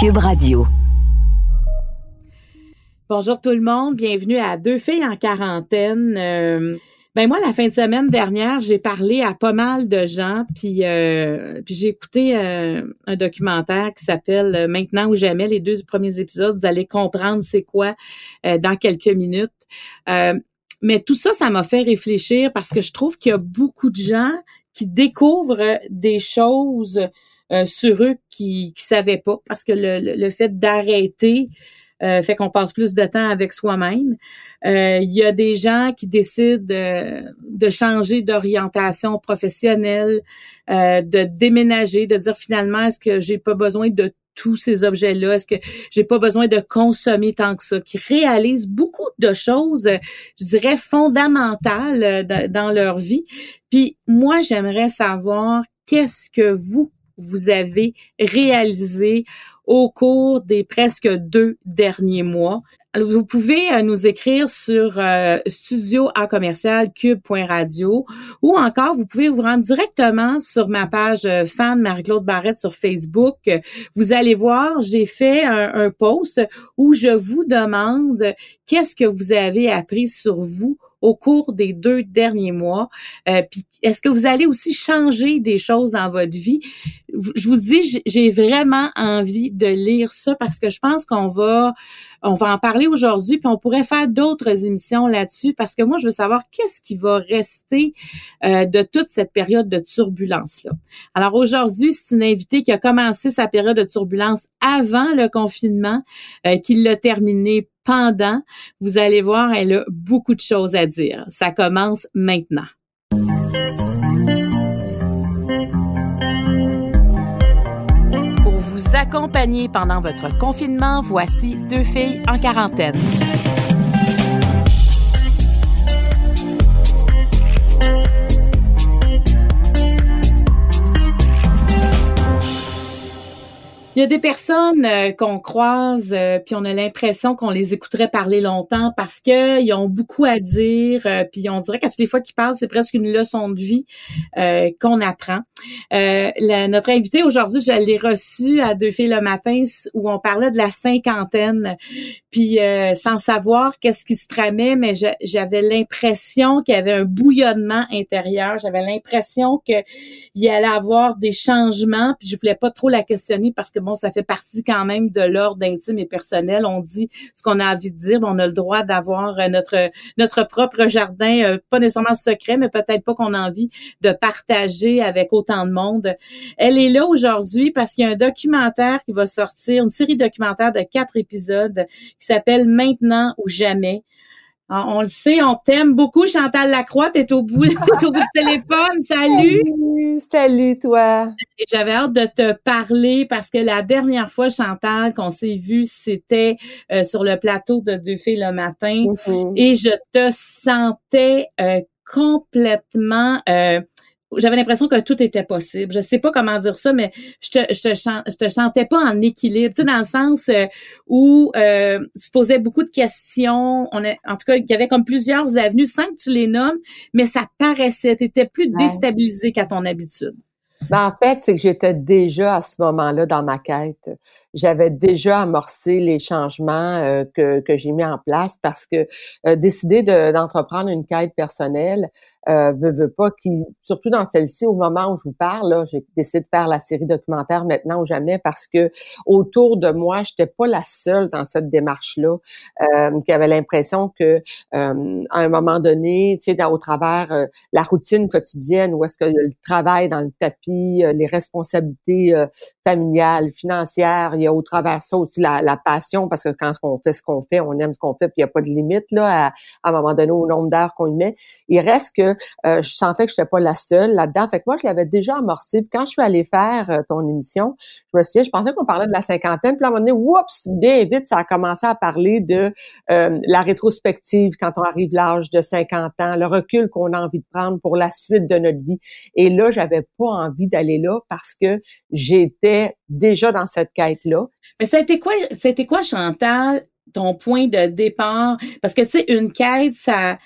Cube Radio. Bonjour tout le monde, bienvenue à Deux filles en quarantaine. Euh, ben moi, la fin de semaine dernière, j'ai parlé à pas mal de gens, puis, euh, j'ai écouté euh, un documentaire qui s'appelle Maintenant ou jamais. Les deux premiers épisodes, vous allez comprendre c'est quoi dans quelques minutes. mais tout ça, ça m'a fait réfléchir parce que je trouve qu'il y a beaucoup de gens qui découvrent des choses euh, sur eux qui ne savaient pas parce que le, le, fait d'arrêter euh, fait qu'on passe plus de temps avec soi-même. Euh, il y a des gens qui décident de, changer d'orientation professionnelle, de déménager, de dire finalement est-ce que j'ai pas besoin de tous ces objets-là? Est-ce que j'ai pas besoin de consommer tant que ça? Qui réalisent beaucoup de choses, je dirais, fondamentales dans leur vie. Puis moi, j'aimerais savoir qu'est-ce que vous, vous avez réalisé au cours des presque deux derniers mois. vous pouvez euh, nous écrire sur euh, studio à commercial cube.radio ou encore vous pouvez vous rendre directement sur ma page euh, fan Marie-Claude Barrette sur Facebook. Vous allez voir, j'ai fait un, un post où je vous demande qu'est-ce que vous avez appris sur vous au cours des deux derniers mois. Euh, puis est-ce que vous allez aussi changer des choses dans votre vie? Je vous dis, j'ai vraiment envie de lire ça parce que je pense qu'on va on va en parler aujourd'hui, puis on pourrait faire d'autres émissions là-dessus parce que moi, je veux savoir qu'est-ce qui va rester euh, de toute cette période de turbulence-là. Alors aujourd'hui, c'est une invitée qui a commencé sa période de turbulence avant le confinement, euh, qui l'a terminé Vous allez voir, elle a beaucoup de choses à dire. Ça commence maintenant. Pour vous accompagner pendant votre confinement, voici deux filles en quarantaine. Il y a des personnes euh, qu'on croise, euh, puis on a l'impression qu'on les écouterait parler longtemps parce qu'ils ont beaucoup à dire, euh, puis on dirait qu'à toutes les fois qu'ils parlent, c'est presque une leçon de vie qu'on apprend. Notre invité aujourd'hui, je l'ai reçu à Deux filles le matin où on parlait de la cinquantaine, puis sans savoir qu'est-ce qui se tramait, mais j'avais l'impression qu'il y avait un bouillonnement intérieur. J'avais l'impression qu'il y allait avoir des changements, puis je voulais pas trop la questionner parce que ça fait partie quand même de l'ordre intime et personnel. On dit ce qu'on a envie de dire, on a le droit d'avoir euh, notre notre propre jardin, euh, pas nécessairement secret, mais peut-être pas qu'on a envie de partager avec autant de monde. Elle est là aujourd'hui parce qu'il y a un documentaire qui va sortir, une série documentaire de quatre épisodes qui s'appelle Maintenant ou jamais. Ah, on le sait, on t'aime beaucoup, Chantal Lacroix. T'es au bout, t'es au bout du téléphone. Salut. Salut, toi. J'avais hâte de te parler parce que la dernière fois, Chantal, qu'on s'est vu, c'était euh, sur le plateau de Deux filles le matin, mm-hmm. et je te sentais euh, complètement euh, j'avais l'impression que tout était possible. Je sais pas comment dire ça, mais je te, je te, je te sentais pas en équilibre, tu sais, dans le sens euh, où euh, tu posais beaucoup de questions. On en tout cas, il y avait comme plusieurs avenues, sans que tu les nommes, mais ça paraissait, tu étais plus déstabilisé qu'à ton habitude. Ben, en fait, c'est que j'étais déjà à ce moment-là dans ma quête. J'avais déjà amorcé les changements euh, que, que j'ai mis en place parce que euh, décider d'entreprendre une quête personnelle, euh, pas, qui, surtout dans celle-ci, au moment où je vous parle, j'ai décidé de faire la série documentaire maintenant ou jamais parce que autour de moi, j'étais pas la seule dans cette démarche-là euh, qui avait l'impression que euh, à un moment donné, tu sais, au travers euh, la routine quotidienne, où est-ce que le travail dans le tapis, les responsabilités familiales, financières, il y a au travers ça aussi la, la passion parce que quand on fait ce qu'on fait, on aime ce qu'on fait, puis il n'y a pas de limite là à, à un moment donné au nombre d'heures qu'on y met. Il reste que euh, je sentais que je n'étais pas la seule là-dedans. Fait que moi, je l'avais déjà amorcé. Puis quand je suis allée faire euh, ton émission, je me souviens, je pensais qu'on parlait de la cinquantaine. Puis à un moment donné, oups, bien vite, ça a commencé à parler de euh, la rétrospective quand on arrive l'âge de 50 ans, le recul qu'on a envie de prendre pour la suite de notre vie. Et là, j'avais pas envie d'aller là parce que j'étais déjà dans cette quête-là. Mais été quoi, c'était quoi, Chantal, ton point de départ? Parce que, tu sais, une quête, ça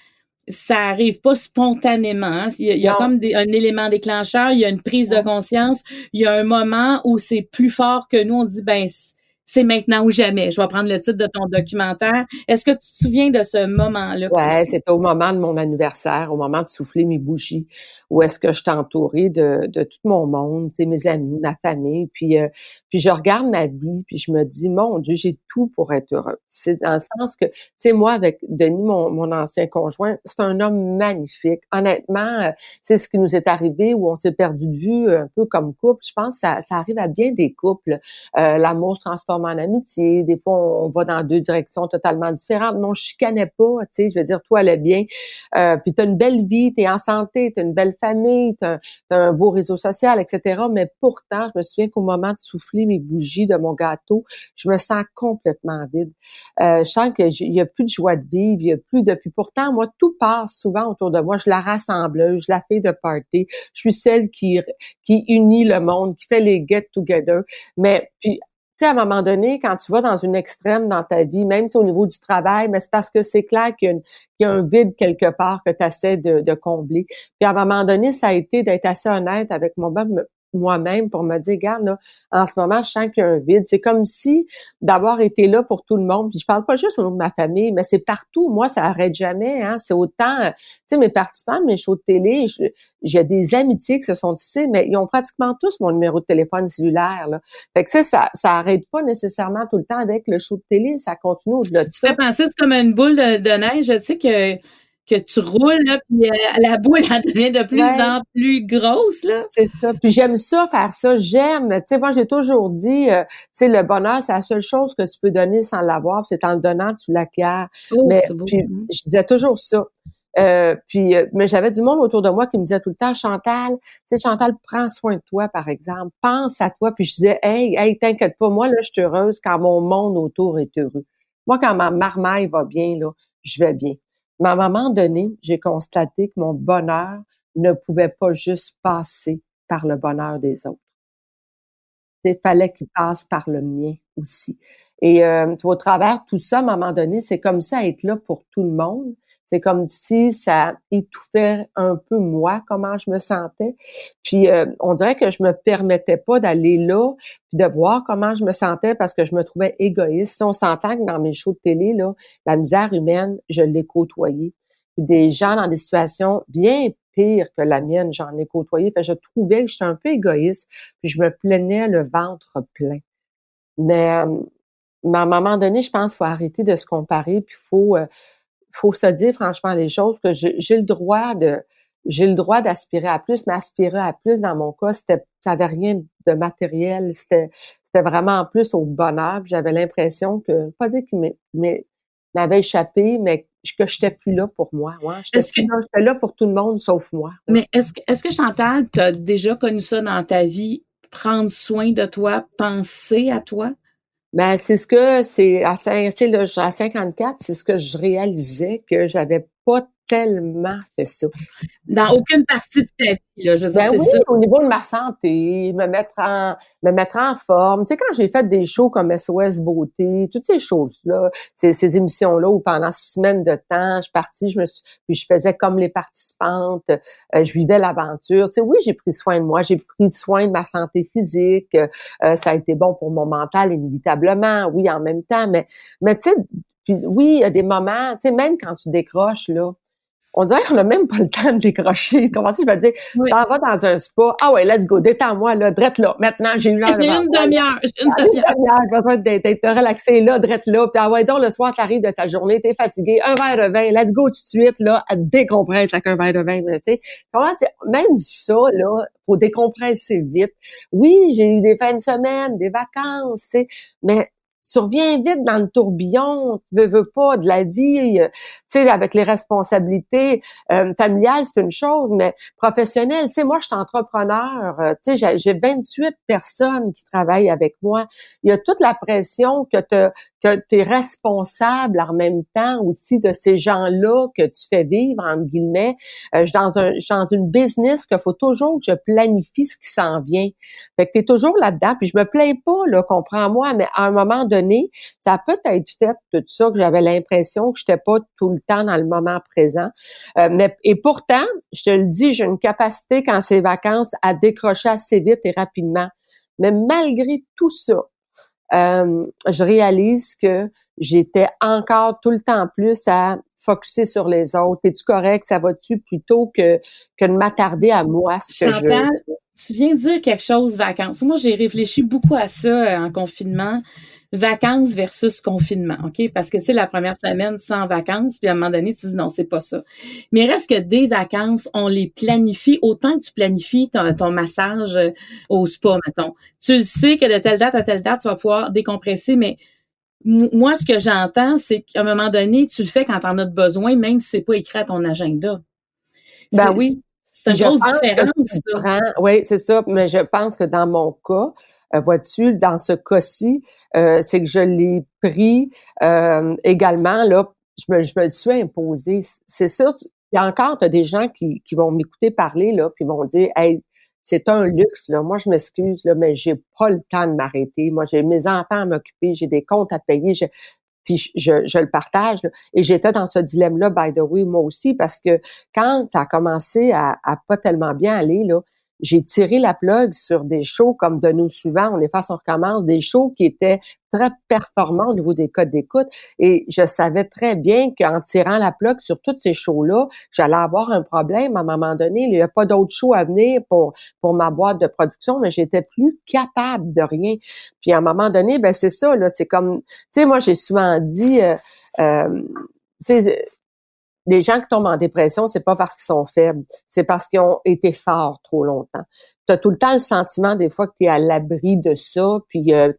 ça arrive pas spontanément. Hein. Il y a, comme un élément déclencheur, il y a une prise de conscience, il y a un moment où c'est plus fort que nous. On dit ben c'est maintenant ou jamais. Je vais prendre le titre de ton documentaire. Est-ce que tu te souviens de ce moment-là? Ouais, c'était au moment de mon anniversaire, au moment de souffler mes bougies, où est-ce que je t'entourais de, de tout mon monde, c'est mes amis, ma famille, puis euh, puis je regarde ma vie, puis je me dis, mon Dieu, j'ai tout pour être heureux. C'est dans le sens que, tu sais, moi, avec Denis, mon, mon ancien conjoint, c'est un homme magnifique. Honnêtement, c'est ce qui nous est arrivé où on s'est perdu de vue un peu comme couple. Je pense que ça, ça arrive à bien des couples. Euh, L'amour se en amitié. Des fois, on, va dans deux directions totalement différentes. Mais on chicanait pas, tu sais. Je veux dire, toi, elle bien. Euh, puis t'as une belle vie, t'es en santé, t'as une belle famille, t'as as un beau réseau social, etc. Mais pourtant, je me souviens qu'au moment de souffler mes bougies de mon gâteau, je me sens complètement vide. Euh, je sens qu'il y a plus de joie de vivre, il y a plus de... Puis pourtant, moi, tout passe souvent autour de moi. Je la rassembleuse, je la fais de party. Je suis celle qui, qui unit le monde, qui fait les get-together. Mais puis sais, à un moment donné, quand tu vas dans une extrême dans ta vie, même au niveau du travail, mais c'est parce que c'est clair qu'il y, a un vide quelque part que tu essaies de, de, combler. Puis à un moment donné, ça a été d'être assez honnête avec mon même moi-même pour me dire, regarde, là, en ce moment, je sens qu'il y a un vide. C'est comme si d'avoir été là pour tout le monde. Puis je parle pas juste au nom de ma famille, mais c'est partout. Moi, ça arrête jamais. Hein. C'est autant, tu sais, mes participants de mes shows de télé, j'ai des amitiés qui se sont tissées, mais ils ont pratiquement tous mon numéro de téléphone cellulaire. Là. Fait que ça, ça, ça arrête pas nécessairement tout le temps avec le show de télé. Ça continue au-delà de ça. Tu fais penser, c'est comme une boule de, de neige. Tu sais que que tu roules, là, puis euh, la boule, elle devient de plus en plus grosse, là. C'est ça. Puis j'aime ça, faire ça. J'aime. Tu sais, moi, j'ai toujours dit, euh, tu sais, le bonheur, c'est la seule chose que tu peux donner sans l'avoir, c'est en le donnant, tu l'acquiers. Oh, mais puis, je disais toujours ça. Euh, puis, mais j'avais du monde autour de moi qui me disait tout le temps, Chantal, tu sais, Chantal, prends soin de toi, par exemple. Pense à toi. Puis je disais, hey, hey, t'inquiète pas, moi, là, je suis heureuse quand mon monde autour est heureux. Moi, quand ma marmaille va bien, là, je vais bien. Mais à un moment donné, j'ai constaté que mon bonheur ne pouvait pas juste passer par le bonheur des autres. Il fallait qu'il passe par le mien aussi. Et euh, au travers tout ça, à un moment donné, c'est comme ça être là pour tout le monde, c'est comme si ça étouffait un peu moi, comment je me sentais. Puis euh, on dirait que je me permettais pas d'aller là, puis de voir comment je me sentais parce que je me trouvais égoïste. Si on s'entend que dans mes shows de télé, là, la misère humaine, je l'ai côtoyée. des gens dans des situations bien pires que la mienne, j'en ai côtoyé. Puis je trouvais que j'étais un peu égoïste, puis je me plaignais le ventre plein. Mais, euh, mais à un moment donné, je pense qu'il faut arrêter de se comparer, puis faut... Euh, faut se dire franchement les choses que j'ai le droit de j'ai le droit d'aspirer à plus, mais aspirer à plus dans mon cas, c'était ça avait rien de matériel, c'était c'était vraiment en plus au bonheur. J'avais l'impression que pas dire qu'il m'avait échappé, mais que j'étais plus là pour moi. Ouais, j'étais là pour tout le monde sauf moi. Mais est-ce que est-ce que Chantal, tu as déjà connu ça dans ta vie, prendre soin de toi, penser à toi? Ben, c'est ce que c'est à, à 54, c'est ce que je réalisais que j'avais pas tellement fait ça. Dans aucune partie de ta vie, là, je veux dire, ben oui, ça. au niveau de ma santé, me mettre en, me mettre en forme. Tu sais, quand j'ai fait des shows comme SOS Beauté, toutes ces choses-là, ces, ces émissions-là où pendant six semaines de temps, je partis, je me suis, puis je faisais comme les participantes, euh, je vivais l'aventure. Tu sais, oui, j'ai pris soin de moi, j'ai pris soin de ma santé physique, euh, ça a été bon pour mon mental, inévitablement, oui, en même temps, mais, mais tu sais, puis oui, il y a des moments, tu sais, même quand tu décroches, là, on dirait qu'on n'a même pas le temps de décrocher. Comment si je vais dire, oui. t'en vas dans un spa, ah ouais, let's go, détends-moi, là, drette là. Maintenant, j'ai eu l'heure. J'ai une demi-heure, j'ai une demi-heure. J'ai besoin d'être relaxé là, drette là. Puis ah ouais, donc le soir, t'arrives de ta journée, t'es fatigué, un verre de vin, let's go tout de suite, là, à décompresser avec un verre de vin, tu sais. Comment même ça, là, faut décompresser vite. Oui, j'ai eu des fins de semaine, des vacances, tu sais, mais tu reviens vite dans le tourbillon, tu veux, veux pas de la vie, euh, tu sais, avec les responsabilités euh, familiales, c'est une chose, mais professionnelle, tu sais, moi, je suis entrepreneur, euh, tu sais, j'ai 28 personnes qui travaillent avec moi. Il y a toute la pression que tu que es responsable en même temps aussi de ces gens-là que tu fais vivre, entre guillemets. Euh, je, suis dans un, je suis dans une business qu'il faut toujours que je planifie ce qui s'en vient. Fait que tu es toujours là-dedans, puis je me plains pas, là, comprends-moi, mais à un moment donné, ça peut être fait tout ça, que j'avais l'impression que j'étais pas tout le temps dans le moment présent. Euh, mais, et pourtant, je te le dis, j'ai une capacité quand c'est vacances à décrocher assez vite et rapidement. Mais malgré tout ça, euh, je réalise que j'étais encore tout le temps plus à focuser sur les autres. Es-tu correct? Ça va-tu? Plutôt que, que de m'attarder à moi? Ce que Chantal, tu viens de dire quelque chose, vacances. Moi, j'ai réfléchi beaucoup à ça euh, en confinement. Vacances versus confinement, OK? Parce que, tu sais, la première semaine sans vacances, puis à un moment donné, tu dis non, c'est pas ça. Mais reste que des vacances, on les planifie autant que tu planifies ton, ton massage euh, au spa, mettons. Tu le sais que de telle date à telle date, tu vas pouvoir décompresser, mais moi, ce que j'entends, c'est qu'à un moment donné, tu le fais quand tu en as besoin, même si c'est pas écrit à ton agenda. Ben oui. C'est une grosse différence. oui, c'est ça. Mais je pense que dans mon cas, euh, vois-tu, dans ce cas-ci, euh, c'est que je l'ai pris euh, également, là, je me, je me le suis imposé. C'est sûr, il y a encore des gens qui, qui vont m'écouter parler, là, puis vont dire Hey, c'est un luxe, là. Moi, je m'excuse, là, mais j'ai pas le temps de m'arrêter. Moi, j'ai mes enfants à m'occuper, j'ai des comptes à payer. Puis je, je, le partage. Et j'étais dans ce dilemme-là, by the way, moi aussi, parce que quand ça a commencé à, à pas tellement bien aller, là, j'ai tiré la plug sur des shows comme de nous suivants, on les fasse, on recommence, des shows qui étaient très performants au niveau des codes d'écoute. Et je savais très bien qu'en tirant la plug sur tous ces shows-là, j'allais avoir un problème à un moment donné. Il n'y a pas d'autres shows à venir pour, pour ma boîte de production, mais j'étais plus capable de rien. Puis à un moment donné, ben c'est ça, là, c'est comme, tu sais, moi j'ai souvent dit, euh, euh, les gens qui tombent en dépression, c'est pas parce qu'ils sont faibles, c'est parce qu'ils ont été forts trop longtemps. Tu as tout le temps le sentiment des fois que tu es à l'abri de ça, puis euh,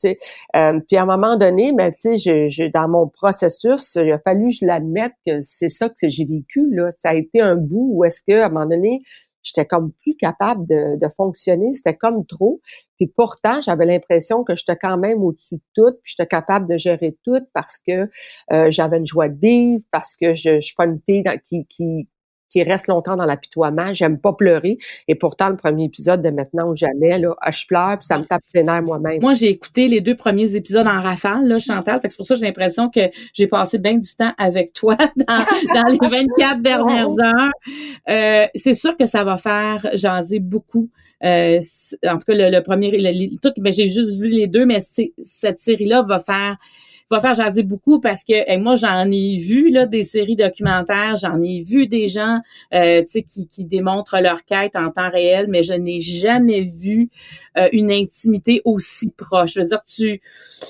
euh, puis à un moment donné, ben tu sais, je, dans mon processus, il a fallu je l'admette que c'est ça que j'ai vécu là. Ça a été un bout où est-ce que à un moment donné, j'étais comme plus capable de, fonctionner, c'était comme trop. Puis pourtant, j'avais l'impression que j'étais quand même au-dessus de tout, puis j'étais capable de gérer tout parce que euh, j'avais une joie de vivre, parce que je, je suis pas une fille qui, qui, qui reste longtemps dans l'apitoiement. J'aime pas pleurer. Et pourtant, le premier épisode de Maintenant ou jamais, là, ah, je pleure puis ça me tape les nerfs moi-même. Moi, j'ai écouté les deux premiers épisodes en rafale, là, Chantal. Fait que c'est pour ça que j'ai l'impression que j'ai passé bien du temps avec toi dans, dans les 24 dernières heures. Euh, c'est sûr que ça va faire jaser beaucoup. Euh, en tout cas, le, premier, le, tout, ben, j'ai juste vu les deux, mais cette série-là va faire va faire jaser beaucoup parce que moi j'en ai vu là des séries documentaires, j'en ai vu des gens euh, qui, qui démontrent leur quête en temps réel, mais je n'ai jamais vu euh, une intimité aussi proche. Je veux dire, tu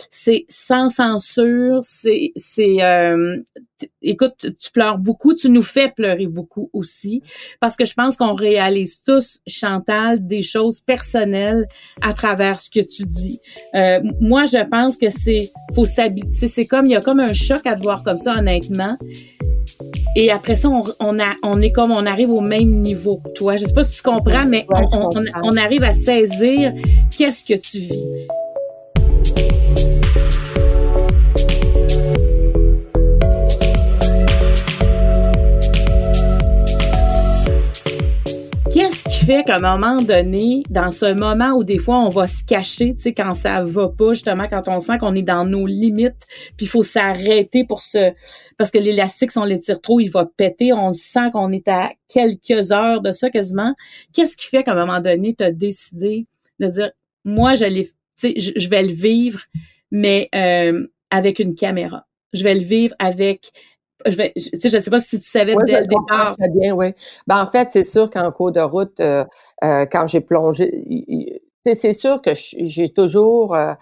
c'est sans censure, c'est c'est euh, écoute, tu pleures beaucoup, tu nous fais pleurer beaucoup aussi, parce que je pense qu'on réalise tous, Chantal, des choses personnelles à travers ce que tu dis. Euh, moi, je pense que c'est faut s'habituer. C'est comme il y a comme un choc à te voir comme ça, honnêtement. Et après ça, on, on, a, on est comme on arrive au même niveau que toi. Je sais pas si tu comprends, mais on, on, on arrive à saisir qu'est-ce que tu vis. Fait qu'à un moment donné, dans ce moment où des fois on va se cacher, tu sais, quand ça va pas, justement, quand on sent qu'on est dans nos limites, puis il faut s'arrêter pour se... Parce que l'élastique, si on l'étire trop, il va péter. On sent qu'on est à quelques heures de ça quasiment. Qu'est-ce qui fait qu'à un moment donné, tu as décidé de dire, moi, je je vais le vivre, mais euh, avec une caméra. Je vais le vivre avec je vais, je, sais pas si tu savais dès le départ. Très bien, oui. Ben, en fait, c'est sûr qu'en cours de route, euh, euh, quand j'ai plongé, c'est sûr que j'ai toujours, euh,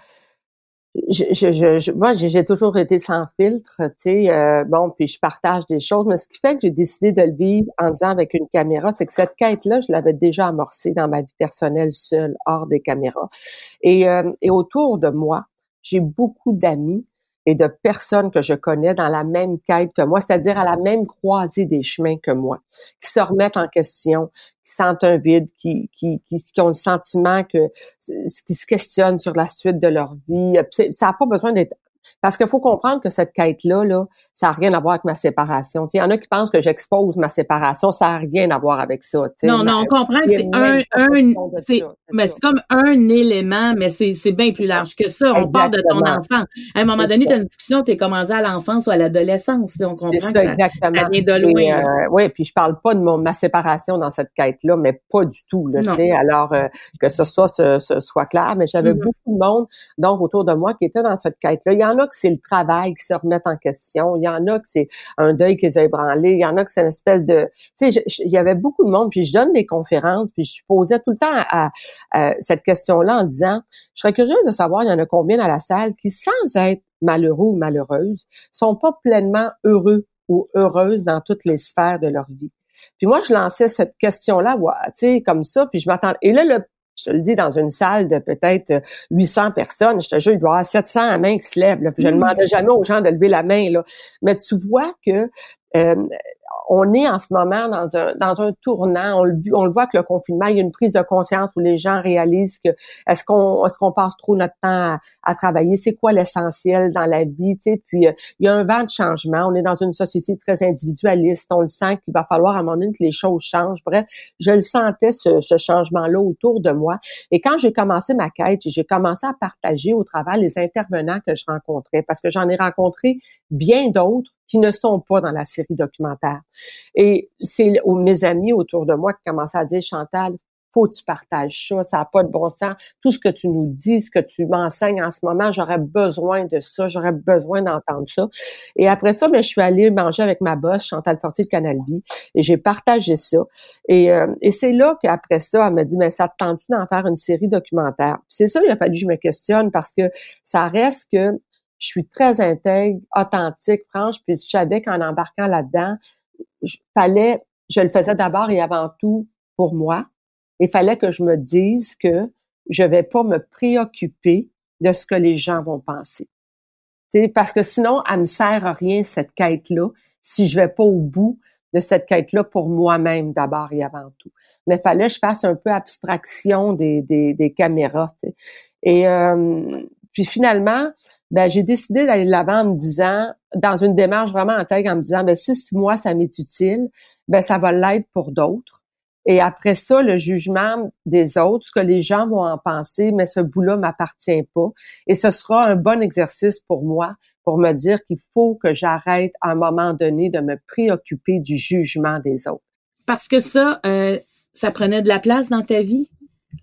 je, je, moi, j'ai toujours été sans filtre, tu sais, bon, puis je partage des choses, mais ce qui fait que j'ai décidé de le vivre en disant avec une caméra, c'est que cette quête-là, je l'avais déjà amorcée dans ma vie personnelle seule, hors des caméras. Et, et autour de moi, j'ai beaucoup d'amis et de personnes que je connais dans la même quête que moi, c'est-à-dire à la même croisée des chemins que moi, qui se remettent en question, qui sentent un vide, qui, qui, qui, ont le sentiment que, qui se questionnent sur la suite de leur vie. Ça n'a pas besoin d'être Parce qu'il faut comprendre que cette quête-là, là, ça n'a rien à voir avec ma séparation. Il y en a qui pensent que j'expose ma séparation, ça n'a rien à voir avec ça. Non, non, on comprend que c'est un, un c'est, mais c'est comme un élément, mais c'est, c'est bien plus large que ça. On parle de ton enfant. À un moment donné, tu as une discussion, tu es commencé à l'enfance ou à l'adolescence. On comprend ça, que ça, exactement. ça vient de loin. Euh, oui, puis je parle pas de mon, ma séparation dans cette quête-là, mais pas du tout. Là, alors, euh, que ce soit, ce, soit clair, mais j'avais mm-hmm. beaucoup de monde donc autour de moi qui était dans cette quête-là. Y en a que c'est le travail qui se remet en question. Il y en a que c'est un deuil qui les a ébranlés. Il y en a que c'est une espèce de... Tu sais, il y avait beaucoup de monde, puis je donne des conférences, puis je posais tout le temps à, cette question-là en disant, je serais curieuse de savoir, il y en a combien dans la salle qui, sans être malheureux ou malheureuses, sont pas pleinement heureux ou heureuses dans toutes les sphères de leur vie. Puis moi, je lançais cette question-là, tu sais, comme ça, puis je m'attends. Et là, le je te le dis, dans une salle de peut-être 800 personnes, je te jure, il doit y avoir 700 mains qui se lèvent. Là, puis je ne mmh. demandais jamais aux gens de lever la main. Là. Mais tu vois que euh, on est en ce moment dans un, dans un tournant. On le, voit que le confinement, il y a une prise de conscience où les gens réalisent que est-ce qu'on est-ce qu'on passe trop notre temps à, travailler, c'est quoi l'essentiel dans la vie. Puis euh, il y a un vent de changement. On est dans une société très individualiste. On le sent qu'il va falloir à un moment donné que les choses changent. Bref, je le sentais ce, changement-là autour de moi. Et quand j'ai commencé ma quête, j'ai commencé à partager au travers les intervenants que je rencontrais, parce que j'en ai rencontré bien d'autres qui ne sont pas dans la série documentaire. Et c'est mes amis autour de moi qui commençaient à dire, Chantal, faut que tu partages ça, ça n'a pas de bon sens. Tout ce que tu nous dis, ce que tu m'enseignes en ce moment, j'aurais besoin de ça, j'aurais besoin d'entendre ça. Et après ça, ben, je suis allée manger avec ma boss, Chantal Fortier de Canal et j'ai partagé ça. Et, euh, et c'est là qu'après ça, elle m'a dit, mais ça te tente d'en faire une série documentaire? C'est ça, il a fallu que je me questionne parce que ça reste que je suis très intègre, authentique, franche, puis je savais qu'en embarquant là-dedans, je fallait, je le faisais d'abord et avant tout pour moi. Il fallait que je me dise que je vais pas me préoccuper de ce que les gens vont penser. sais, parce que sinon, elle me sert à rien, cette quête-là, si je vais pas au bout de cette quête-là pour moi-même d'abord et avant tout. Mais fallait que je fasse un peu abstraction des, des, des caméras. Et euh, puis finalement, ben, j'ai décidé d'aller de l'avant en me disant, dans une démarche vraiment intègre, en me disant, ben, si moi, ça m'est utile, ben, ça va l'être pour d'autres. Et après ça, le jugement des autres, ce que les gens vont en penser, mais ce bout-là m'appartient pas. Et ce sera un bon exercice pour moi pour me dire qu'il faut que j'arrête à un moment donné de me préoccuper du jugement des autres. Parce que ça, euh, ça prenait de la place dans ta vie,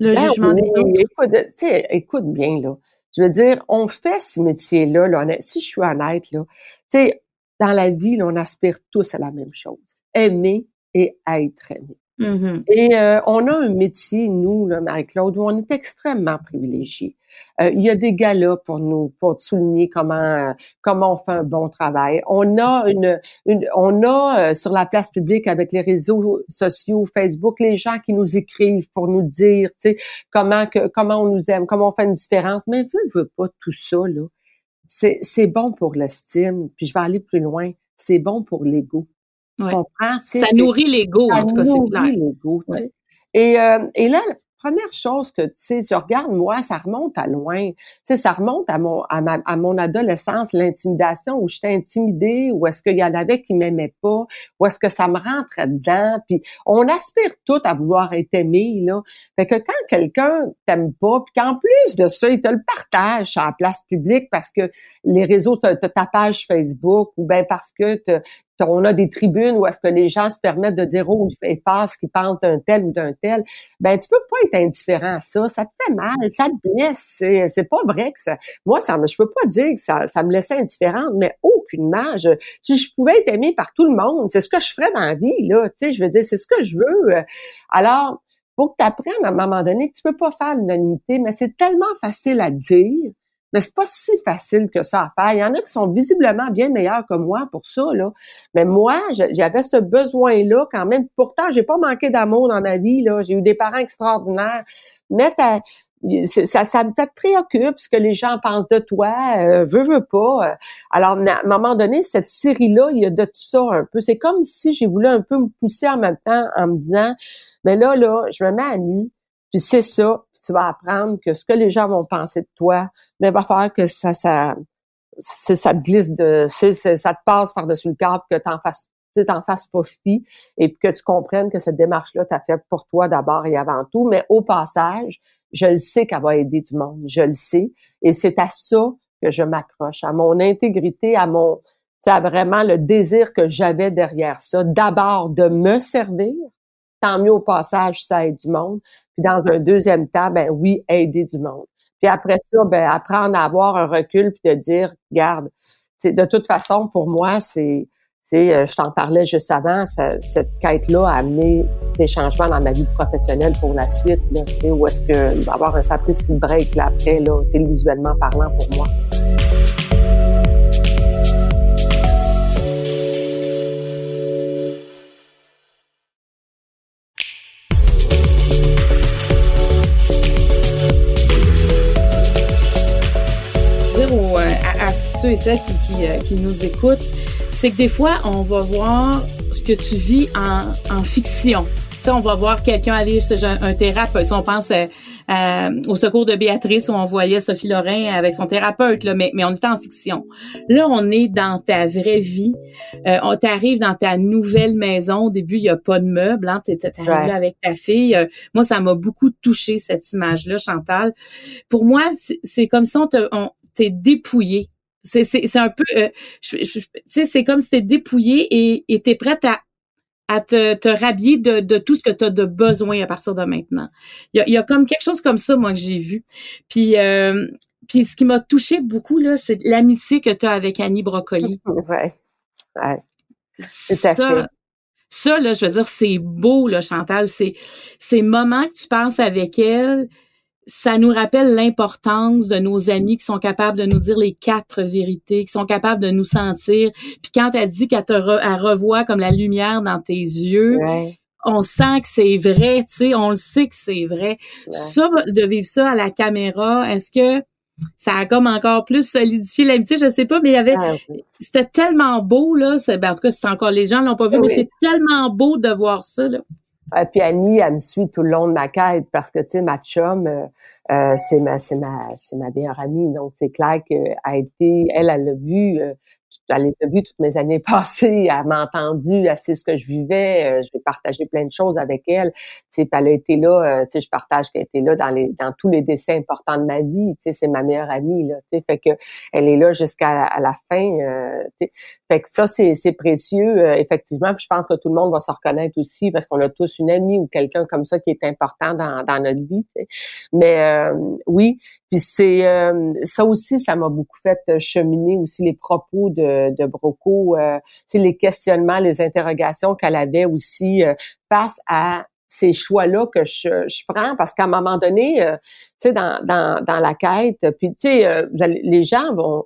le ben jugement des autres? Écoute, écoute bien là. Je veux dire, on fait ce métier-là, là, si je suis honnête, là, tu sais, dans la vie, on aspire tous à la même chose, aimer et être aimé. Mm-hmm. Et euh, on a un métier, nous, Marie-Claude, où on est extrêmement privilégiés. Euh, il y a des galas pour nous, pour souligner comment comment on fait un bon travail. On a une, on a euh, sur la place publique avec les réseaux sociaux, Facebook, les gens qui nous écrivent pour nous dire, tu sais, comment comment on nous aime, comment on fait une différence. Mais veut, veut pas tout ça là. C'est c'est bon pour l'estime. Puis je vais aller plus loin. C'est bon pour l'ego. Ouais. Ça nourrit l'ego, en tout cas, c'est clair. l'ego, Et, euh, et là, première chose que tu sais, je regarde moi, ça remonte à loin. Tu sais, ça remonte à mon à, ma, à mon adolescence, l'intimidation où j'étais intimidée, ou est-ce qu'il y en avait qui m'aimaient pas, ou est-ce que ça me rentrait dedans. Puis on aspire tout à vouloir être aimé là. Fait que quand quelqu'un t'aime pas, puis qu'en plus de ça, il te le partage à la place publique parce que les réseaux, t'as ta page Facebook, ou bien parce que on a des tribunes où est-ce que les gens se permettent de dire oh il ce qu'ils pensent d'un tel ou d'un tel. Ben tu peux pas être indifférent à ça. Ça te fait mal ça te blesse. C'est pas vrai que ça. Moi ça je peux pas dire que ça, ça me laissait indifférente mais aucunement je, si je pouvais être aimée par tout le monde c'est ce que je ferais dans la vie là tu sais. Je veux dire c'est ce que je veux. Alors faut que tu apprennes à un moment donné que tu peux pas faire l'unanimité mais c'est tellement facile à dire mais c'est pas si facile que ça à faire. Il y en a qui sont visiblement bien meilleurs que moi pour ça, là. Mais moi, j'avais ce besoin-là quand même. Pourtant, j'ai pas manqué d'amour dans ma vie, là. J'ai eu des parents extraordinaires. Mais ça, ça te préoccupe ce que les gens pensent de toi, euh, veux, veux pas. Alors, à un moment donné, cette série-là, il y a de tout ça un peu. C'est comme si j'ai voulu un peu me pousser en même temps en me disant, mais là, là, je me mets à nu, puis c'est ça, tu vas apprendre que ce que les gens vont penser de toi, mais va falloir que ça, ça, ça te glisse de, ça te passe par-dessus le câble que t'en fasses t'en fasses pas fi et que tu comprennes que cette démarche-là t'a fait pour toi d'abord et avant tout. Mais au passage, je le sais qu'elle va aider du monde. Je le sais. Et c'est à ça que je m'accroche, à mon intégrité, à mon, à vraiment le désir que j'avais derrière ça. D'abord, de me servir. Tant mieux au passage, ça aide du monde. Puis dans un deuxième temps, ben oui, aider du monde. Puis après ça, ben apprendre à avoir un recul puis de dire, regarde, de toute façon, pour moi, c'est euh, je t'en parlais juste avant, cette quête-là a amené des changements dans ma vie professionnelle pour la suite. Là, où est-ce qu'il va y avoir un sapristi break là, après, là, télévisuellement parlant pour moi. Ceux et celles qui, qui, euh, qui nous écoutent, c'est que des fois, on va voir ce que tu vis en, en fiction. sais, on va voir quelqu'un aller chez un, thérapeute. on pense euh, euh, au secours de Béatrice où on voyait Sophie Lorrain avec son thérapeute, là, mais, mais on est en fiction. Là, on est dans ta vraie vie. Euh, on t'arrive dans ta nouvelle maison. Au début, il n'y a pas de meubles. Hein, tu arrives là avec ta fille. Moi, ça m'a beaucoup touché cette image-là, Chantal. Pour moi, c'est comme si on t'est dépouillé c'est, c'est, c'est un peu, euh, tu sais, c'est comme si t'es dépouillé et, et t'es prête à, à te, te rhabiller de, de tout ce que tu as de besoin à partir de maintenant. Il y a, il y a comme quelque chose comme ça, moi, que j'ai vu. Puis, euh, puis ce qui m'a touché beaucoup, là, c'est l'amitié que tu as avec Annie Brocoli. Ouais. Ouais. Ça, ça, là, je veux dire, c'est beau, là, Chantal. C'est ces moments que tu passes avec elle, ça nous rappelle l'importance de nos amis qui sont capables de nous dire les quatre vérités, qui sont capables de nous sentir. Puis quand elle dit qu'elle te revoit comme la lumière dans tes yeux, on sent que c'est vrai, tu sais, on le sait que c'est vrai. Ça, de vivre ça à la caméra, est-ce que ça a comme encore plus solidifié l'amitié, je sais pas, mais il y avait, ah, c'était tellement beau là, ben, en tout cas, c'est encore les gens l'ont pas vu, mais c'est tellement beau de voir ça là. Euh, puis Annie, elle me suit tout le long de ma quête parce que, tu sais, ma chum, euh, euh, c'est ma, c'est ma, c'est ma meilleure amie. Donc, c'est clair qu'elle a été, elle, elle l'a vu, elle les a vues toutes mes années passées, elle m'a entendu, elle sait ce que je vivais, euh, je vais partager plein de choses avec elle. Tu sais, elle a été là, euh, tu sais, je partage qu'elle était là dans les dans tous les décès importants de ma vie. Tu sais, c'est ma meilleure amie là. Tu sais, fait que elle est là jusqu'à la, fin. Euh, tu sais, fait que ça c'est c'est précieux effectivement. Puis je pense que tout le monde va se reconnaître aussi parce qu'on a tous une amie ou quelqu'un comme ça qui est important dans dans notre vie. Tu sais. Mais oui, puis c'est ça aussi, ça m'a beaucoup fait cheminer aussi les propos de de, Broco, euh, les questionnements, les interrogations qu'elle avait aussi euh, face à ces choix-là que je, je prends. Parce qu'à un moment donné, euh, tu sais, dans, dans, dans la quête, puis tu sais, euh, les gens vont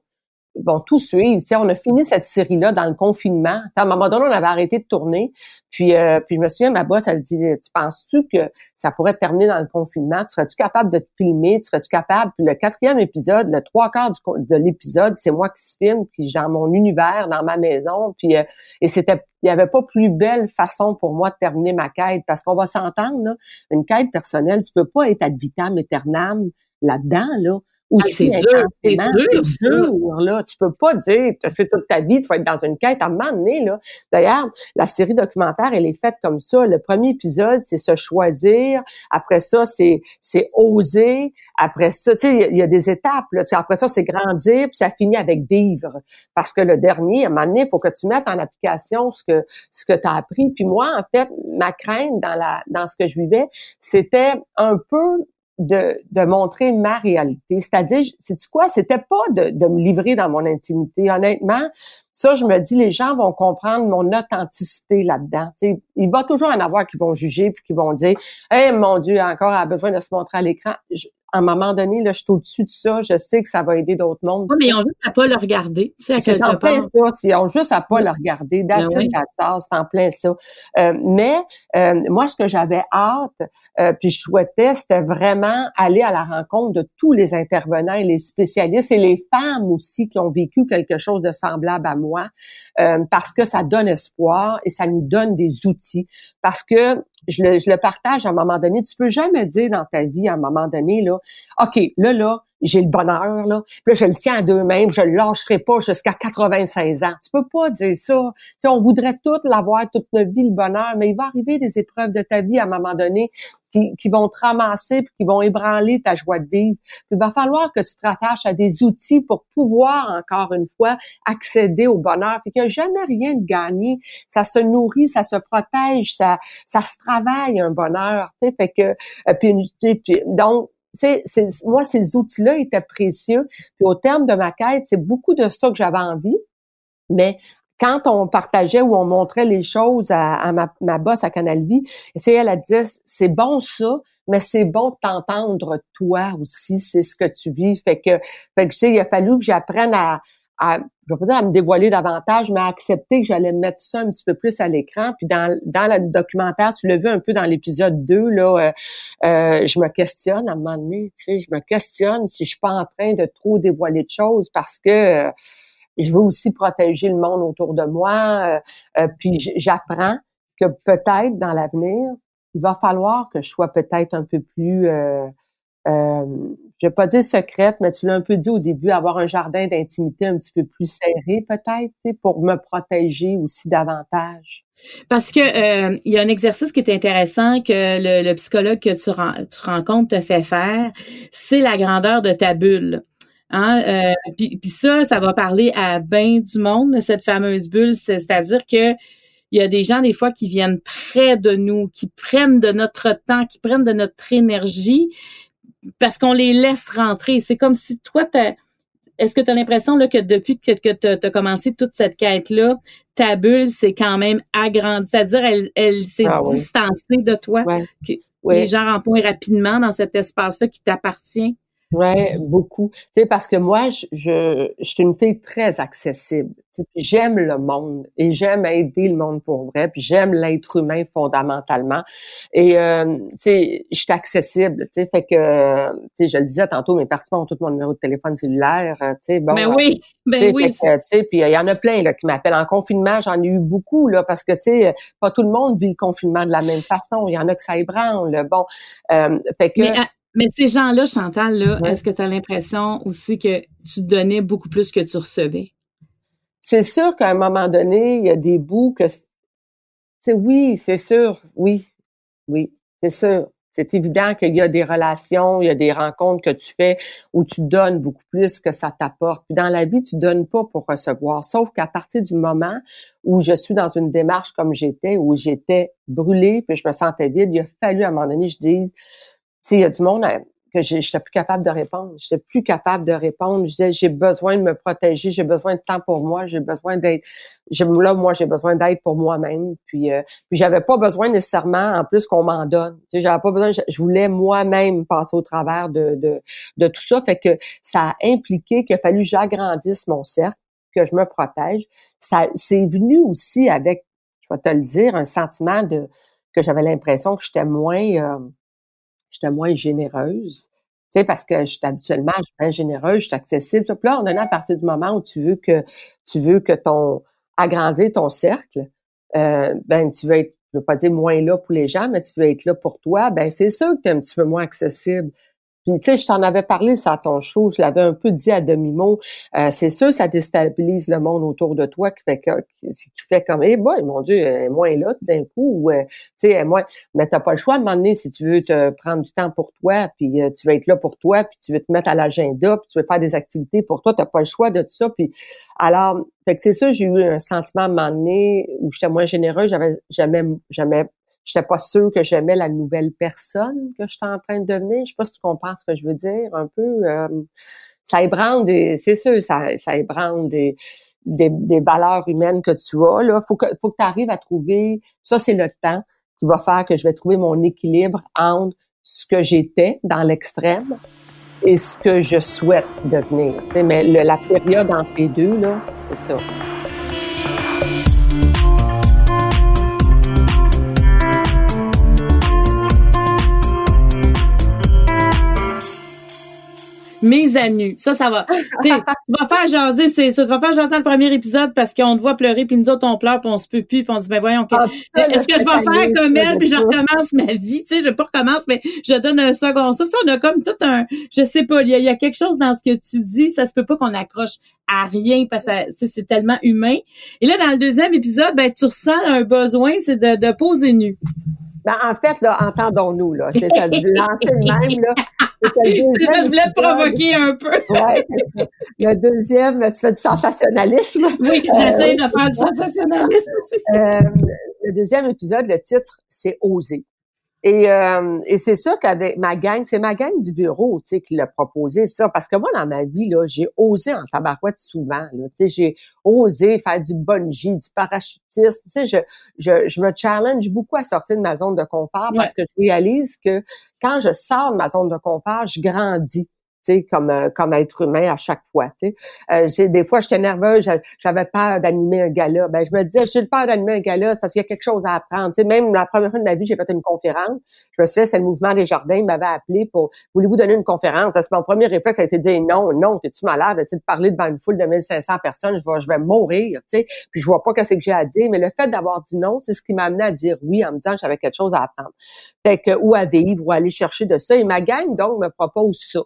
vont tout suivre. sais, on a fini cette série-là dans le confinement. à un moment donné, on avait arrêté de tourner. Puis, euh, puis je me souviens, ma boss, elle dit, tu penses-tu que ça pourrait terminer dans le confinement? Tu serais-tu capable de te filmer? Tu serais-tu capable? Puis le quatrième épisode, le trois quarts de l'épisode, c'est moi qui se filme, puis dans mon univers, dans ma maison. Puis euh, et c'était, il y avait pas plus belle façon pour moi de terminer ma quête, parce qu'on va s'entendre, une quête personnelle, tu peux pas être ad vitam aeternam là-dedans, là c'est dur, c'est dur, dur, là. Tu peux pas dire, tu fait toute ta vie, tu vas être dans une quête à un moment donné, là. D'ailleurs, la série documentaire, elle est faite comme ça. Le premier épisode, c'est se choisir. Après ça, c'est, c'est oser. Après ça, tu sais, il y, a des étapes, là. Après ça, c'est grandir, puis ça finit avec vivre. Parce que le dernier, à un moment donné, il faut que tu mettes en application ce que, ce que tu as appris. Puis moi, en fait, ma crainte dans la, dans ce que je vivais, c'était un peu de, de montrer ma réalité. C'est-à-dire, c'est quoi? C'était pas de, de me livrer dans mon intimité. Honnêtement, ça, je me dis, les gens vont comprendre mon authenticité là-dedans. il va toujours en avoir qui vont juger puis qui vont dire, eh mon Dieu, encore a besoin de se montrer à l'écran à un moment donné, là, je suis au-dessus de ça, je sais que ça va aider d'autres mondes. Oui, mais ils ont juste à pas le regarder, tu sais, à C'est en plein ça, ils ont juste à pas le regarder, ben c'est en plein ça. Euh, mais euh, moi, ce que j'avais hâte, euh, puis je souhaitais, c'était vraiment aller à la rencontre de tous les intervenants et les spécialistes et les femmes aussi qui ont vécu quelque chose de semblable à moi, parce que ça donne espoir et ça nous donne des outils. Parce que je le, je le partage à un moment donné. Tu peux jamais dire dans ta vie à un moment donné, là, OK, là, là, j'ai le bonheur, là. Là, je le tiens à deux mains, je le lâcherai pas jusqu'à 96 ans. Tu peux pas dire ça. Tu on voudrait tout l'avoir, toute notre vie, le bonheur, mais il va arriver des épreuves de ta vie à un moment donné qui, qui vont te ramasser puis qui vont ébranler ta joie de vivre. il va falloir que tu te rattaches à des outils pour pouvoir, encore une fois, accéder au bonheur. Puis qu'il n'y a jamais rien de gagné. Ça se nourrit, ça se protège, ça, ça se travaille, un bonheur. Tu sais, fait que, euh, puis, puis donc, moi, ces outils-là étaient précieux. Puis au terme de ma quête, c'est beaucoup de ça que j'avais envie. Mais quand on partageait ou on montrait les choses à, ma, ma boss à Canal Vie, c'est elle a dit c'est bon ça, mais c'est bon de t'entendre toi aussi, c'est ce que tu vis. Fait que, fait que sais, il a fallu que j'apprenne à, à, je vais pas dire à me dévoiler davantage, mais à accepter que j'allais mettre ça un petit peu plus à l'écran. Puis dans, dans le documentaire, tu l'as vu un peu dans l'épisode 2, là, euh, euh, je me questionne à un moment donné, tu sais, je me questionne si je suis pas en train de trop dévoiler de choses parce que euh, je veux aussi protéger le monde autour de moi. puis j'apprends que peut-être dans l'avenir, il va falloir que je sois peut-être un peu plus euh, je vais pas dire secrète, mais tu l'as un peu dit au début, avoir un jardin d'intimité un petit peu plus serré peut-être, pour me protéger aussi davantage. Parce que euh, il y a un exercice qui est intéressant que le, psychologue que tu, tu, rencontres te fait faire, c'est la grandeur de ta bulle. Hein? Euh, puis, ça, ça va parler à bien du monde, cette fameuse bulle, c'est-à-dire que il y a des gens des fois qui viennent près de nous, qui prennent de notre temps, qui prennent de notre énergie, parce qu'on les laisse rentrer. C'est comme si toi, est-ce que tu as l'impression là, que depuis que, que tu as, commencé toute cette quête-là, ta bulle s'est quand même agrandie, c'est-à-dire elle, elle s'est ah distancée de toi, que les gens rentrent rapidement dans cet espace-là qui t'appartient? Ouais, beaucoup. Tu sais, parce que moi, je, je, je suis une fille très accessible. Tu sais, j'aime le monde et j'aime aider le monde pour vrai. Puis j'aime l'être humain fondamentalement. Et euh, tu sais, je suis accessible. Tu sais, fait que, tu sais, je le disais tantôt, mes participants ont tout mon numéro de téléphone cellulaire. Tu sais, bon. Ben oui, ben oui. Tu sais, puis il y en a plein là qui m'appellent en confinement. J'en ai eu beaucoup là parce que tu sais, pas tout le monde vit le confinement de la même façon. Il y en a que ça ébranle. Bon, euh, fait que. Mais ces gens-là, Chantal, là, est-ce que tu as l'impression aussi que tu donnais beaucoup plus que tu recevais? C'est sûr qu'à un moment donné, il y a des bouts que c'est oui, c'est sûr, oui, oui, c'est sûr. C'est évident qu'il y a des relations, il y a des rencontres que tu fais où tu donnes beaucoup plus que ça t'apporte. Puis dans la vie, tu donnes pas pour recevoir. Sauf qu'à partir du moment où je suis dans une démarche comme j'étais, où j'étais brûlée, puis je me sentais vide, il a fallu à un moment donné, je dise, il y a du monde euh, que j'étais plus capable de répondre. J'étais plus capable de répondre. Je disais, j'ai besoin de me protéger, j'ai besoin de temps pour moi, j'ai besoin d'être. Là, moi, j'ai besoin d'aide pour moi-même. Puis, euh, puis j'avais pas besoin nécessairement, en plus, qu'on m'en donne. Tu sais, j'avais pas besoin. Je, voulais moi-même passer au travers de, de, de tout ça. Fait que ça a impliqué qu'il a fallu que j'agrandisse mon cercle, que je me protège. Ça, c'est venu aussi avec, je vais te le dire, un sentiment de que j'avais l'impression que j'étais moins euh, j'étais moins généreuse. Tu sais, parce que je suis habituellement, je suis bien généreuse, je suis accessible. Puis là, on est à partir du moment où tu veux que tu veux que ton agrandir ton cercle, euh, ben tu veux être, je veux pas dire moins là pour les gens, mais tu veux être là pour toi, ben c'est sûr que tu es un petit peu moins accessible. Puis, tu sais, je t'en avais parlé, ça à ton show, je l'avais un peu dit à demi-mot. Euh, c'est sûr, ça déstabilise le monde autour de toi qui fait que, qui, fait comme, eh boy, mon Dieu, elle est moins là d'un coup, ou, euh, tu sais, moins. Mais t'as pas le choix de m'emmener si tu veux te prendre du temps pour toi, puis euh, tu veux être là pour toi, puis tu veux te mettre à l'agenda, puis tu veux faire des activités pour toi, t'as pas le choix de tout ça. Puis, alors, fait que c'est ça, j'ai eu un sentiment à m'emmener où j'étais moins généreux, j'avais jamais, jamais j'étais pas sûre que j'aimais la nouvelle personne que j'étais en train de devenir. Je sais pas si tu comprends ce que je veux dire un peu. Euh, ça ébranle des, c'est sûr, ça, ébranle des, des, des, valeurs humaines que tu as. Là, faut que, faut que tu arrives à trouver. Ça, c'est le temps qui va faire que je vais trouver mon équilibre entre ce que j'étais dans l'extrême et ce que je souhaite devenir. mais la période entre les deux là, c'est ça. À nu. Ça, ça va. tu vas faire jaser, c'est ça. Tu vas faire jaser dans le premier épisode parce qu'on te voit pleurer, puis nous autres, on pleure, puis on se peut plus, puis on dit, ben voyons, ah, est-ce que je vais faire comme elle, puis je recommence ma vie? Tu sais, je pas recommence, mais je donne un second ça. Ça, on a comme tout un, je sais pas, il y, a, quelque chose dans ce que tu dis, ça se peut pas qu'on accroche à rien parce que c'est tellement humain. Et là, dans le deuxième épisode, ben, tu ressens un besoin, c'est de, de poser nu. Ben, en fait, là, entendons-nous, là. C'est ça, lancer le même, là. C'est ça, je voulais te provoquer un peu. ouais, le deuxième, tu fais du sensationnalisme. Oui, j'essaie de faire du sensationnalisme. Euh, le deuxième épisode, le titre, c'est Oser. Et, euh, et c'est ça qu'avec ma gang, c'est ma gang du bureau, tu sais, qui l'a proposé ça. Parce que moi, dans ma vie, là, j'ai osé en tabarouette souvent, là. Tu sais, j'ai osé faire du bungee, du parachutisme. Tu sais, je, je, je me challenge beaucoup à sortir de ma zone de confort parce que je réalise que quand je sors de ma zone de confort, je grandis comme euh, comme être humain à chaque fois. Tu sais, euh, des fois j'étais nerveuse, j'avais peur d'animer un gala. Ben je me disais, j'ai peur d'animer un gala parce qu'il y a quelque chose à apprendre. Tu même la première fois de ma vie, j'ai fait une conférence. Je me suis fait, c'est le mouvement des jardins, il m'avait appelé pour voulez-vous donner une conférence? C'est mon premier réflexe, ça a été de dire non, non, t'es-tu malade, tu de parler devant une foule de 1500 personnes, je vais je vais mourir. Tu sais, puis je vois pas qu'est-ce que j'ai à dire. Mais le fait d'avoir dit non, c'est ce qui m'a amené à dire oui en me disant que j'avais quelque chose à apprendre. Fait que ou à vivre ou aller chercher de ça. Et ma gang donc me propose ça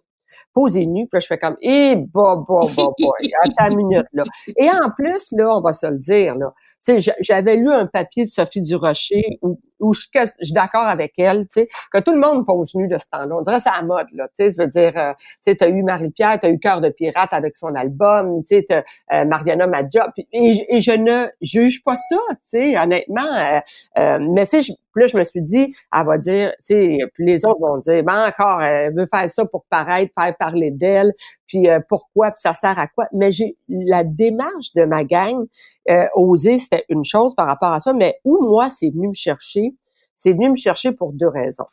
posé nu, puis là, je fais comme, eh, bah, bah, bah, bah, attends une minute, là. Et en plus, là, on va se le dire, là, j'avais lu un papier de Sophie Durocher où où je, suis d'accord avec elle, tu sais, que tout le monde pose nu de ce temps-là. On dirait c'est à mode, là, tu sais, je veux dire, euh, tu sais, t'as eu Marie-Pierre, t'as eu Cœur de pirate avec son album, tu sais, euh, Mariana Madja, et, je ne juge pas ça, tu sais, honnêtement, euh, euh mais tu sais, là, je me suis dit, elle va dire, tu sais, puis les autres vont dire, ben encore, elle veut faire ça pour paraître, faire parler d'elle, puis pourquoi, puis ça sert à quoi? Mais j'ai la démarche de ma gang, oser, c'était une chose par rapport à ça, mais où moi, c'est venu me chercher, c'est venu me chercher pour deux raisons.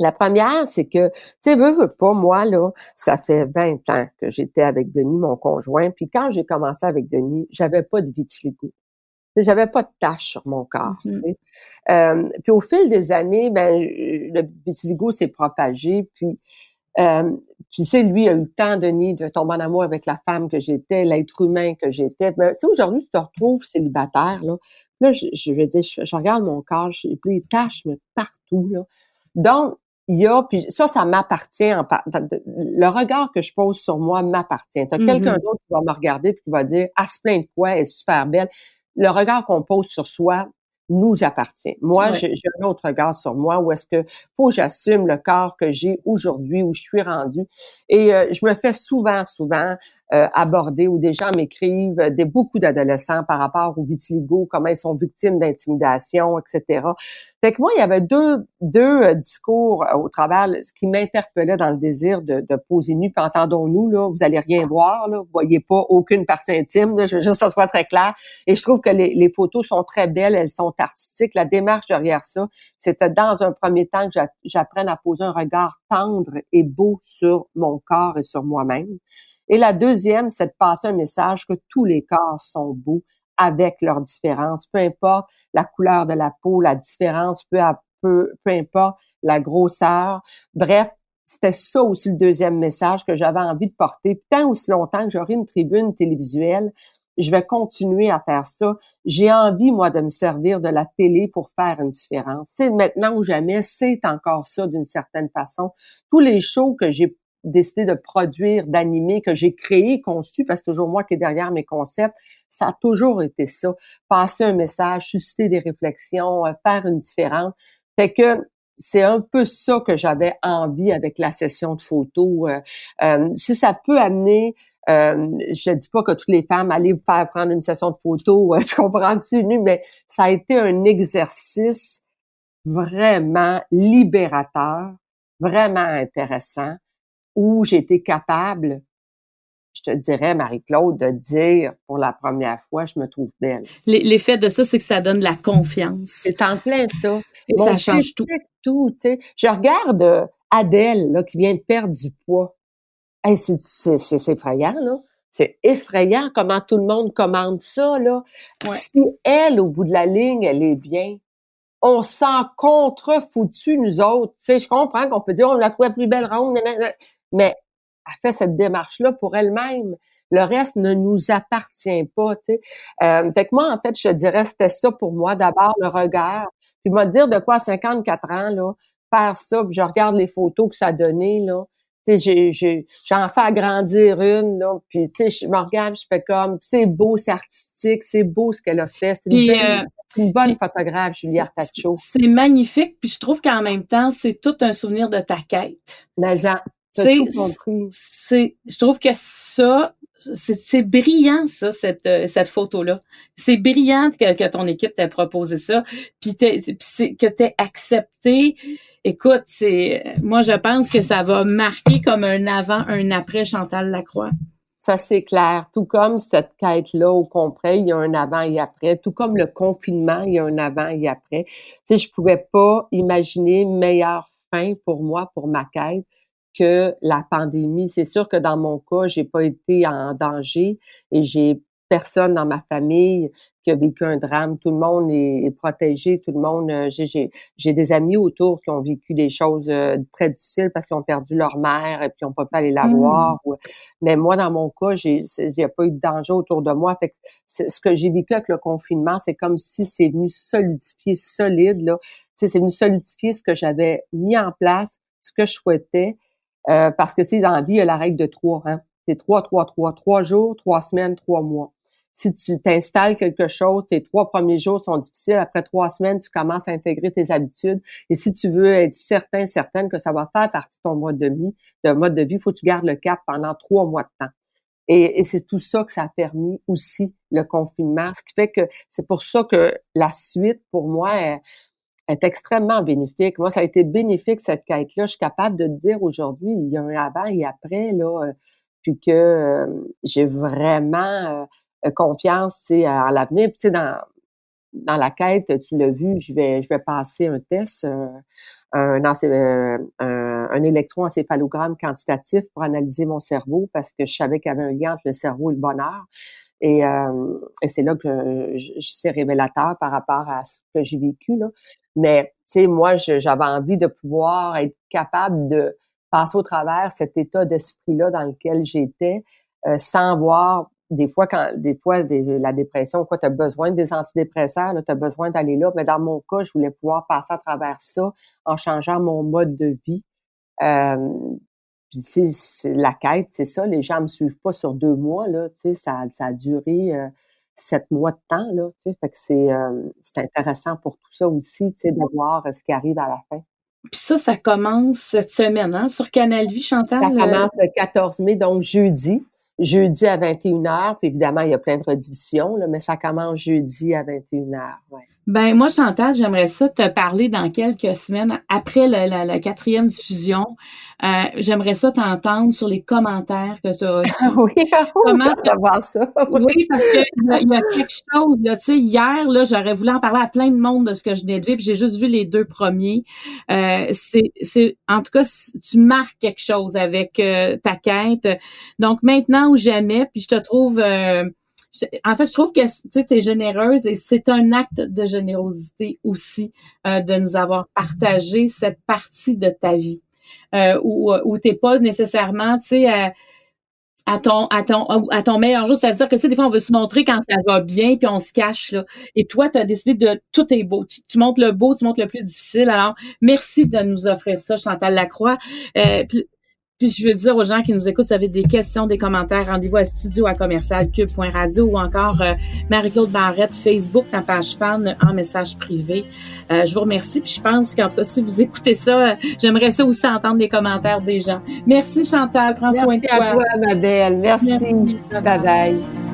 La première, c'est que, tu sais, veux, veux pas, moi, là, ça fait 20 ans que j'étais avec Denis, mon conjoint, puis quand j'ai commencé avec Denis, j'avais pas de vitiligo. J'avais pas de taches sur mon corps. Mm-hmm. euh, puis au fil des années, ben le vitiligo s'est propagé. Puis, euh, puis c'est lui a eu le temps, Denis, de tomber en amour avec la femme que j'étais, l'être humain que j'étais. Mais ben, aujourd'hui tu te retrouves célibataire là, Là, je, je veux dire, je, regarde mon corps, j'ai des taches mais partout. Là. Donc, il y a, puis ça, ça m'appartient. le regard que je pose sur moi m'appartient. T'as quelqu'un mm-hmm. d'autre qui va me regarder et qui va dire, ah, se plaint de quoi, elle est super belle. Le regard qu'on pose sur soi nous appartient. Moi, j'ai un autre regard sur moi où est-ce que faut que j'assume le corps que j'ai aujourd'hui, où je suis rendue. Et euh, je me fais souvent, souvent euh, aborder où des gens m'écrivent, euh, des beaucoup d'adolescents par rapport au vitiligo, comment ils sont victimes d'intimidation, etc. Fait que moi, il y avait deux, deux discours au travers, ce qui m'interpellait dans le désir de, de poser nu. Puis entendons-nous, là, vous allez rien voir, là, vous voyez pas aucune partie intime. Là, je veux juste que ça soit très clair. Et je trouve que les, les photos sont très belles, elles sont artistique, la démarche derrière ça, c'était dans un premier temps que j'apprenne à poser un regard tendre et beau sur mon corps et sur moi-même. Et la deuxième, c'est de passer un message que tous les corps sont beaux avec leurs différences, peu importe la couleur de la peau, la différence, peu, peu, peu importe la grosseur. Bref, c'était ça aussi le deuxième message que j'avais envie de porter. Tant aussi longtemps que j'aurai une tribune télévisuelle, je vais continuer à faire ça. J'ai envie, moi, de me servir de la télé pour faire une différence. C'est maintenant ou jamais, c'est encore ça d'une certaine façon. Tous les shows que j'ai décidé de produire, d'animer, que j'ai créé, conçu, parce que c'est toujours moi qui est derrière mes concepts, ça a toujours été ça. Passer un message, susciter des réflexions, euh, faire une différence. Fait que c'est un peu ça que j'avais envie avec la session de photos. Euh, euh, si ça peut amener euh, je dis pas que toutes les femmes allaient vous faire prendre une session de photo, tu comprends-tu, mais ça a été un exercice vraiment libérateur, vraiment intéressant, où j'ai été capable, je te dirais, Marie-Claude, de dire pour la première fois, je me trouve belle. L'effet de ça, c'est que ça donne de la confiance. C'est en plein ça. ça change tout. tout je regarde euh, Adèle, là, qui vient de perdre du poids c'est effrayant, là. C'est effrayant comment tout le monde commande ça, là. Si elle, au bout de la ligne, elle est bien, on s'en contre-foutu, nous autres. Tu sais, je comprends qu'on peut dire, on la trouve la plus belle ronde, mais fait cette démarche-là pour elle-même. Le reste ne nous appartient pas, tu sais. Euh, fait que moi, en fait, je dirais, c'était ça pour moi. D'abord, le regard. Puis, moi, dire de quoi à 54 ans, là, faire ça, puis je regarde les photos que ça a donné, là. J'en fais agrandir une, là, puis je me regarde, je fais comme, c'est beau, c'est artistique, c'est beau ce qu'elle a fait. C'est une, euh, une, bonne photographe, Julie Artacho. C'est magnifique, puis je trouve qu'en même temps, c'est tout un souvenir de ta quête. Mais c'est, je trouve que ça, c'est brillant ça cette euh, cette photo là c'est brillant que, que, ton équipe t'a proposé ça puis que t'aies accepté. Écoute c'est moi je pense que ça va marquer comme un avant un après Chantal Lacroix. Ça c'est clair. Tout comme cette quête là au complet il y a un avant et après. Tout comme le confinement il y a un avant et après. Tu sais je pouvais pas imaginer meilleure fin pour moi pour ma quête que la pandémie. C'est sûr que dans mon cas, j'ai pas été en danger et j'ai personne dans ma famille qui a vécu un drame. Tout le monde est, protégé. Tout le monde. Euh, j'ai des amis autour qui ont vécu des choses euh, très difficiles parce qu'ils ont perdu leur mère et puis ils n'ont pas pu aller la mmh. voir. Mais moi, dans mon cas, j'ai n'y a pas eu de danger autour de moi. Fait que ce que j'ai vécu avec le confinement, c'est comme si c'est venu solidifier solide là. C'est venu solidifier ce que j'avais mis en place, ce que je souhaitais euh, parce que, tu sais, dans la vie, il y a la règle de trois. Hein? C'est trois, trois, trois. Trois jours, trois semaines, trois mois. Si tu t'installes quelque chose, tes trois premiers jours sont difficiles. Après trois semaines, tu commences à intégrer tes habitudes. Et si tu veux être certain, certaine que ça va faire partie de ton mode de vie, de mode de vie, il faut que tu gardes le cap pendant trois mois de temps. Et, et c'est tout ça que ça a permis aussi, le confinement. Ce qui fait que c'est pour ça que la suite, pour moi, est extrêmement bénéfique. Moi, ça a été bénéfique, cette quête-là. Je suis capable de te dire aujourd'hui, il y a un avant et après, là, euh, puis que euh, j'ai vraiment euh, confiance en l'avenir. Puis, dans, dans la quête, tu l'as vu, je vais, je vais passer un test, un, un, un, électroencéphalogramme quantitatif pour analyser mon cerveau parce que je savais qu'il y avait un lien entre le cerveau et le bonheur. Et, euh, et c'est là que c'est révélateur par rapport à ce que j'ai vécu. Là. Mais, tu sais, moi, j'avais envie de pouvoir être capable de passer au travers cet état d'esprit-là dans lequel j'étais, euh, sans voir des fois quand des fois la dépression quoi tu as besoin des antidépresseurs tu as besoin d'aller là mais dans mon cas je voulais pouvoir passer à travers ça en changeant mon mode de vie euh, puis, c'est la quête, c'est ça. Les gens me suivent pas sur deux mois, là. Tu sais, ça, ça a duré euh, sept mois de temps, là. Tu sais, fait que c'est, euh, c'est intéressant pour tout ça aussi, tu sais, de voir euh, ce qui arrive à la fin. Puis ça, ça commence cette semaine, hein, sur Canal Vie, Chantal? Ça commence le 14 mai, donc jeudi. Jeudi à 21h, puis évidemment, il y a plein de rediffusions, là, mais ça commence jeudi à 21h, ouais. Ben moi, Chantal, j'aimerais ça te parler dans quelques semaines après la, la, quatrième diffusion. Euh, j'aimerais ça t'entendre sur les commentaires que tu as reçus. oui, comment voir ça. oui, parce qu'il y, y, a quelque chose. Là, tu sais, hier, là, j'aurais voulu en parler à plein de monde de ce que je venais de vivre. J'ai juste vu les deux premiers. Euh, c'est, c'est, en tout cas, tu marques quelque chose avec euh, ta quête. Donc maintenant ou jamais. Puis je te trouve euh, en fait, je trouve que tu es généreuse et c'est un acte de générosité aussi euh, de nous avoir partagé cette partie de ta vie euh, où, où t'es pas nécessairement, tu sais, à, ton à ton à ton meilleur jour, c'est-à-dire que tu sais des fois on veut se montrer quand ça va bien puis on se cache là. Et toi tu as décidé de tout est beau. Tu, tu, montres le beau, tu montres le plus difficile. Alors merci de nous offrir ça Chantal Lacroix. Euh, je veux dire aux gens qui nous écoutent, si vous avez des questions, des commentaires, rendez-vous à studio à commercial cube.radio ou encore euh, Marie-Claude Barrette, Facebook, ma page fan en message privé. Euh, je vous remercie. Puis je pense qu'en tout cas, si vous écoutez ça, euh, j'aimerais ça aussi entendre des commentaires des gens. Merci Chantal, prends soin de toi. Merci à toi, ma belle. Merci. Bye bye.